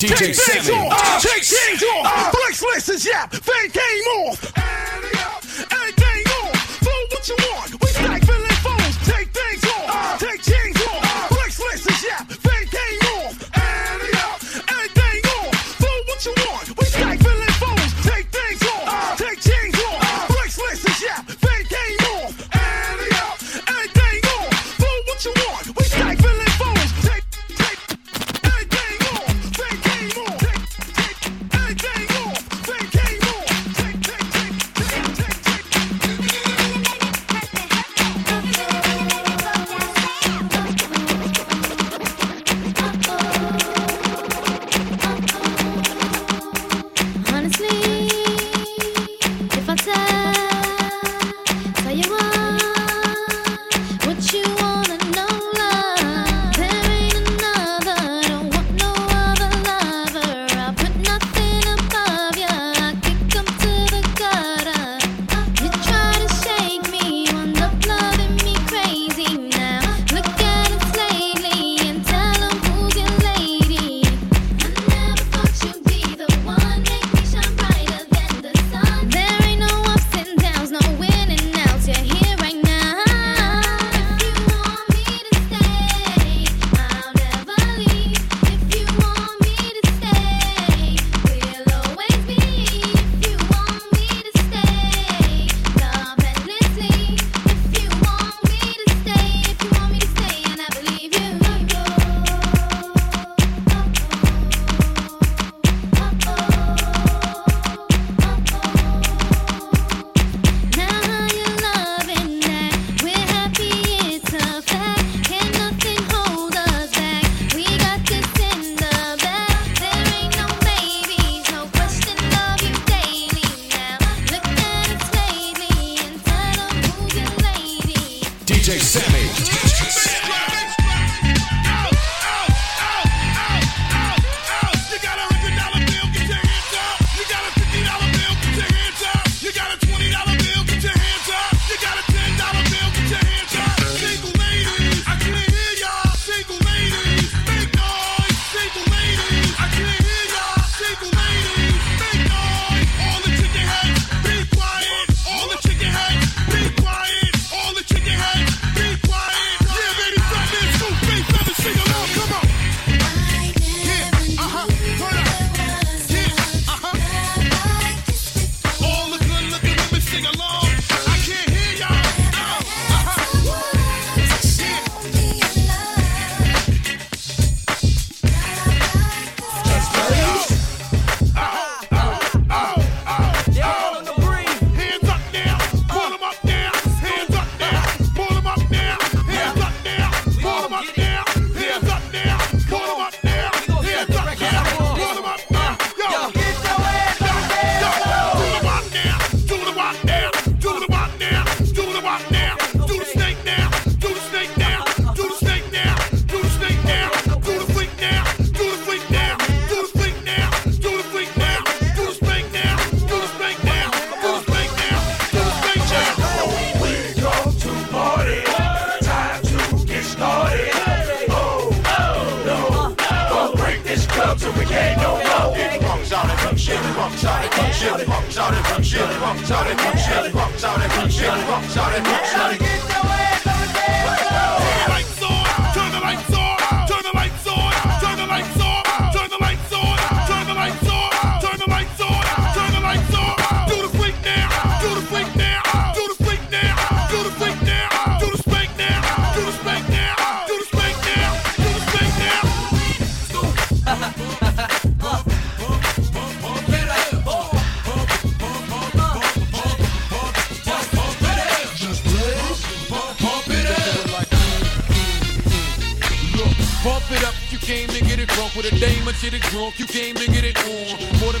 DJ Sammy. Off. Take things off. Flex, flex, yap. Fake game off. Everything off. Flow what you want.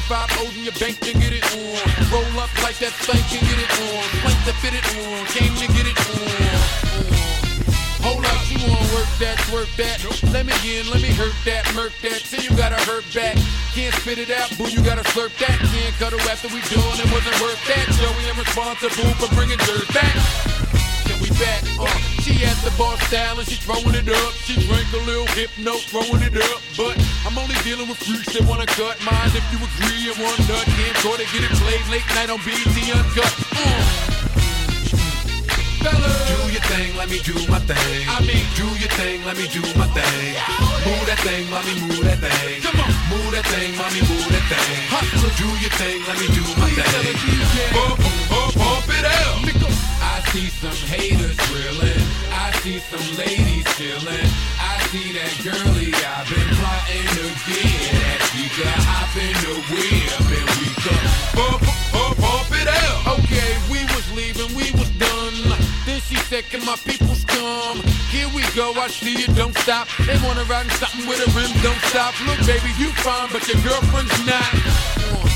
five O's in your bank and get it on. Roll up like that thing can get it on. Plank to fit it on. Game can get it on. Hold up, you wanna work that, work that. Let me in, let me hurt that, murk that. Say you gotta hurt back. Can't spit it out, boo, you gotta slurp that. Can't cut it after we done, it wasn't worth that. Joey, I'm responsible for bringing dirt back. Can we back up? Uh. She at the bar style and she throwing it up. She drank a little hypno, throwing it up. But I'm only dealing with freaks that wanna cut mine. If you agree, and one nut can't go to get it played late night on BET Uncut. Uh. Fellas. Do your thing, let me do my thing. I mean, do your thing, let me do my thing. Move that thing, mommy, move that thing. Come on, move that thing, mommy, move that thing. Hustler, do your thing, let me do my thing. Pump, pump, pump it out. I see some haters see some ladies chilling. I see that girlie I've been plotting to get that she could hop in the whip and we could pump, pump, pump it out. Okay, we was leaving, we was done. Then she said, Can my peoples come? Here we go, I see you, don't stop. They wanna ride in something with a rim, don't stop. Look, baby, you fine, but your girlfriend's not.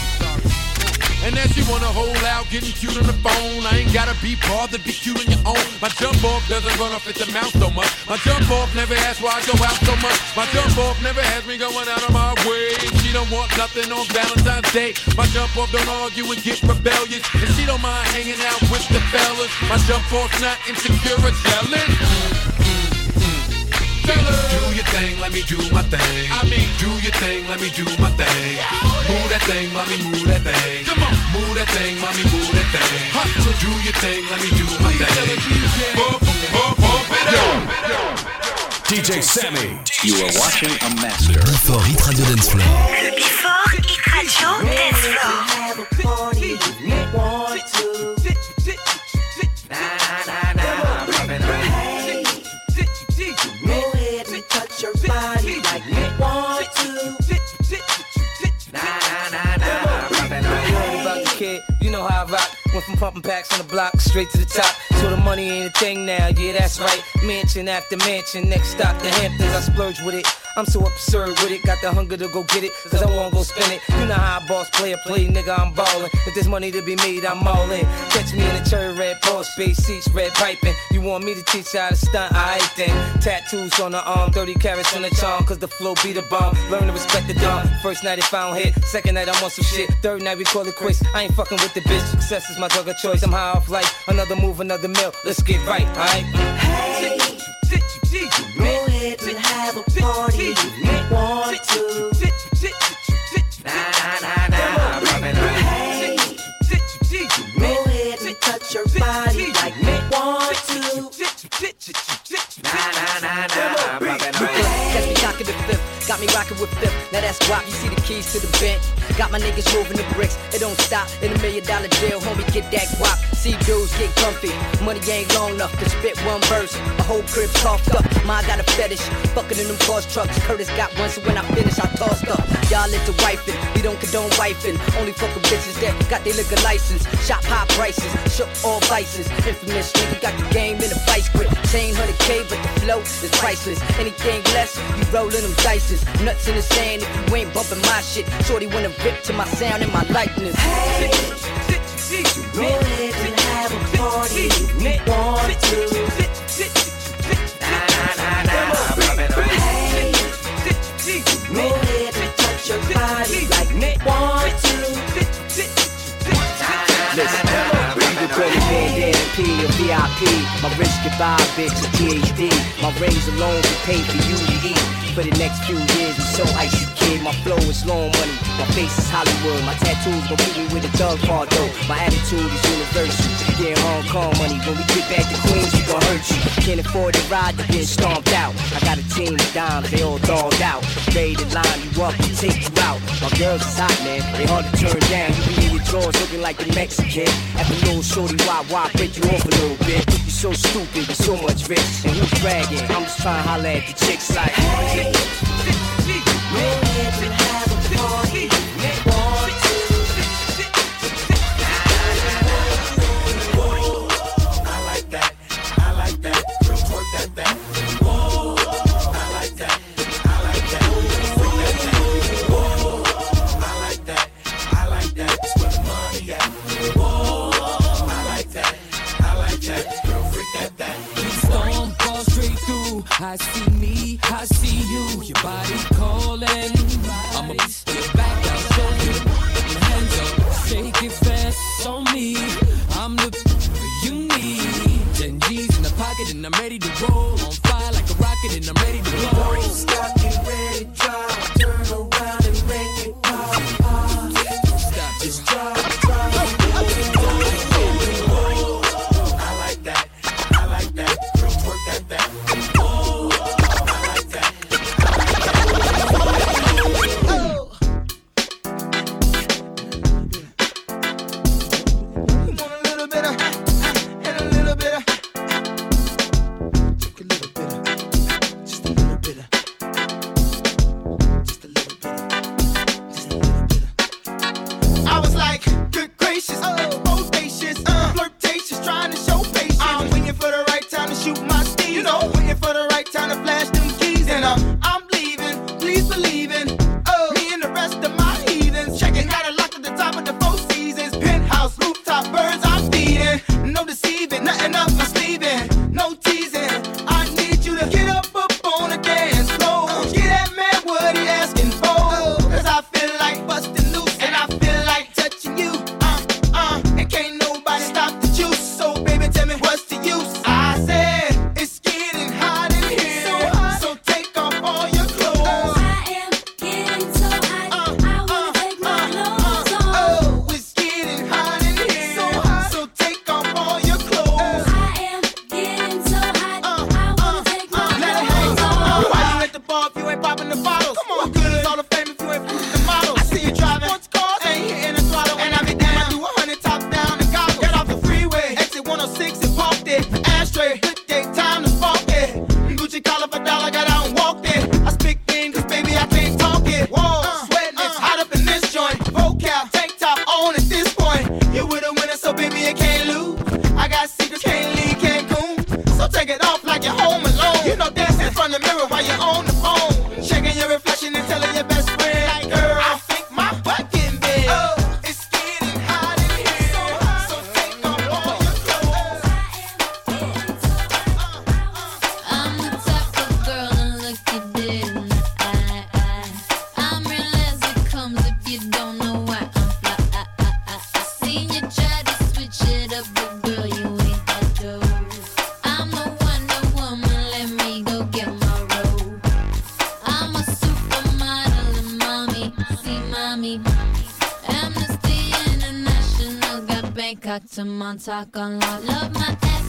And then she wanna hold out, getting cute on the phone. I ain't gotta be bothered, be cute on your own. My jump off doesn't run off at the mouth so much. My jump off never asks why I go out so much. My jump off never has me going out of my way. She don't want nothing on Valentine's Day. My jump off don't argue and get rebellious. And she don't mind hanging out with the fellas. My jump off's not insecure or jealous. Fellas. Do your thing, let me do my thing. I mean, do your thing, let me do my thing. Move that thing, mommy, move that thing. Come on, move that thing, mommy, move that thing. Hustler, do your thing, let me do my thing. Pump, pump, pump it up. DJ Sammy. You are watching a master. Before Hit Radio Dance Floor. Le Before Hit Radio Dance Floor. Packs on the block straight to the top. So the money ain't a thing now, yeah, that's right. Mansion after mansion, next stop the Hamptons, I splurge with it. I'm so absurd with it, got the hunger to go get it, cause I wanna go spend it. You know how a boss player play, nigga, I'm ballin'. If there's money to be made, I'm all in. Catch me in a cherry red Porsche, space seats, red piping. You want me to teach you how to stunt? I ain't then. Tattoos on the arm, 30 carats on the charm, cause the flow be the bomb. Learn to respect the dawn. First night it found hit, second night I'm on some shit. Third night we call it quits. I ain't fucking with the bitch. Success is my drug of choice. I'm high off life. Another move, another meal. Let's get right, alright? Hey, have a party if you want to. Nah, nah, nah, nah, rubbing on. Hey, go ahead and touch your body like you want to. Nah, nah, nah, nah, rubbing on. Catch me cocking the fifth, got me rocking with fifth. Now that's guap, you see the keys to the bench. Got my niggas moving the bricks, it don't stop. In a million dollar deal, homie, get that guap. See dudes get comfy, money ain't long enough to spit one verse. Whole crib coughed up, mine got a fetish. Fucking in them cars trucks, Curtis got one, so when I finish, I tossed up. Y'all let into wifing, we don't condone wifing. Only fucking bitches that got their liquor license. Shop high prices, shook all vices. Infamous nigga got the game in a vice grip. Chain 100k, but the flow is priceless. Anything less, you rolling them dices. Nuts in the sand if you ain't bumping my shit. Shorty wanna rip to my sound and my likeness. Hey, go ahead and have a party you want to. VIP. My wrist get buy a bitch a PhD. My rings alone can pay for you to eat. For the next few years, I'm so icy kid. My flow is long money. My face is Hollywood. My tattoos gon' keep me with a dog part though. My attitude is universal. Getting Hong Kong money. When we get back to Queens, we gon' hurt you. Can't afford to ride to get stomped out. I got a team of dimes, they all dogged out. Ready to line you up and take you out. My girls is hot, man. They hard to turn down. You be drawers looking like a Mexican. After little shorty, why, why break you off a little bit? You so stupid with so much rich. And who's bragging? I'm just trying to holler at the chicks like. Go I'm ready to roll. can't lose. I got secrets, can't leave Cancun. So take it off like you're home alone. You know, dance in front of the mirror while you're on Mommy, Amnesty International got Bangkok to Montauk on lock. Love my ass.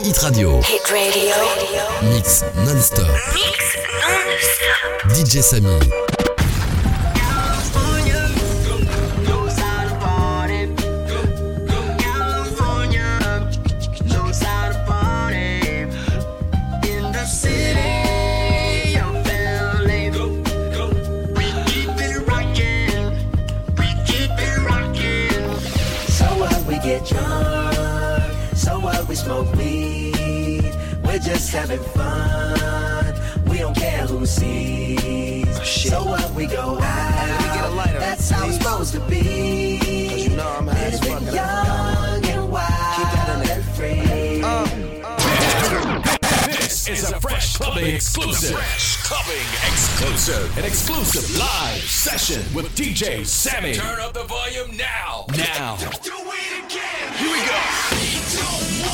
Hit Radio. Hit Radio. Mix non-stop. Mix non-stop. DJ Samy. having fun. We don't care who sees. Oh, so what we go out, that's how it's supposed to be. Cause you know I'm high as and wild and free. Uh, uh. This is a Fresh Clubbing exclusive. Fresh Clubbing exclusive. An exclusive live session with DJ Sammy. Turn up the volume now. Now. Do it again. Here we go.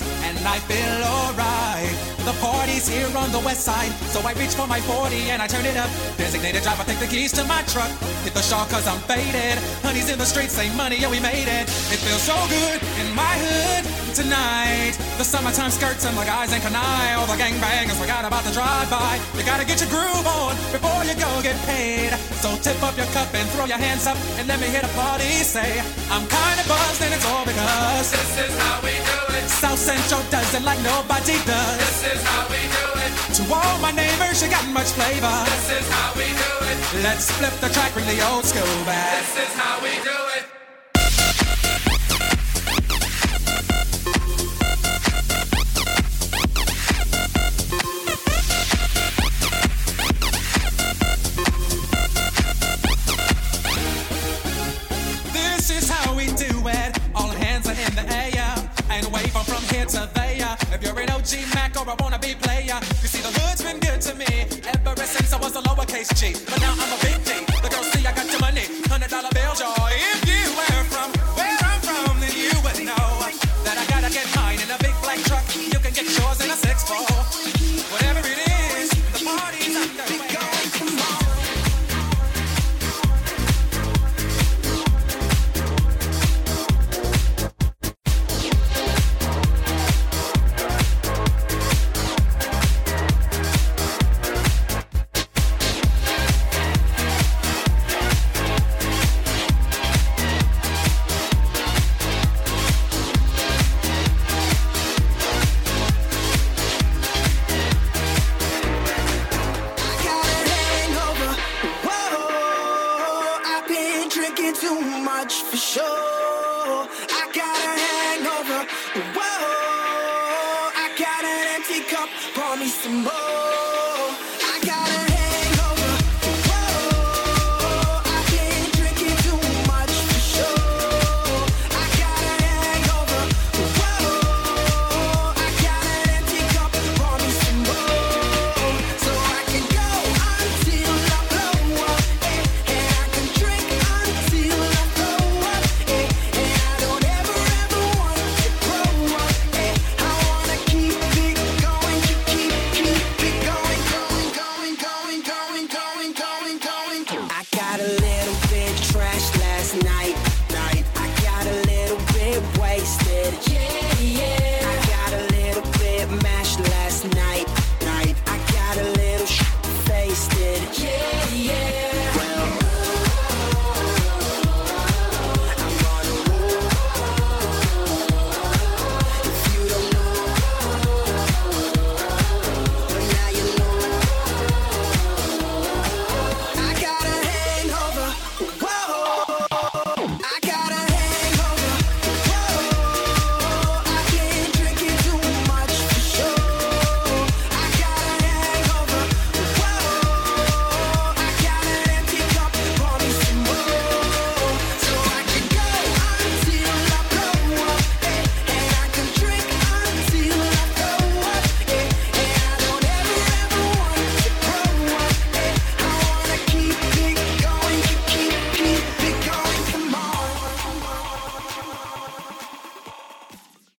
and I feel alright. The party's here on the west side, so I reach for my 40 and I turn it up. Designated driver, take the keys to my truck. Hit the shawl cause I'm faded. Honey's in the streets, say money, yeah, we made it. It feels so good in my hood tonight. The summertime skirts and the guys ain't canine. All the gangbangers forgot about the drive-by. You gotta get your groove on before you go get paid. So tip up your cup and throw your hands up and let me hear the party say, I'm kinda buzzed and it's all because this is how we do it. South Central does it like nobody does. This is how we do it. To all my neighbors, you got much flavor. This is how we do it. Let's flip the track, bring the old school back. This is how we do it. OG Mac or a wannabe player, you see the hood's been good to me ever since I was a lowercase G. But now I'm a big much for sure.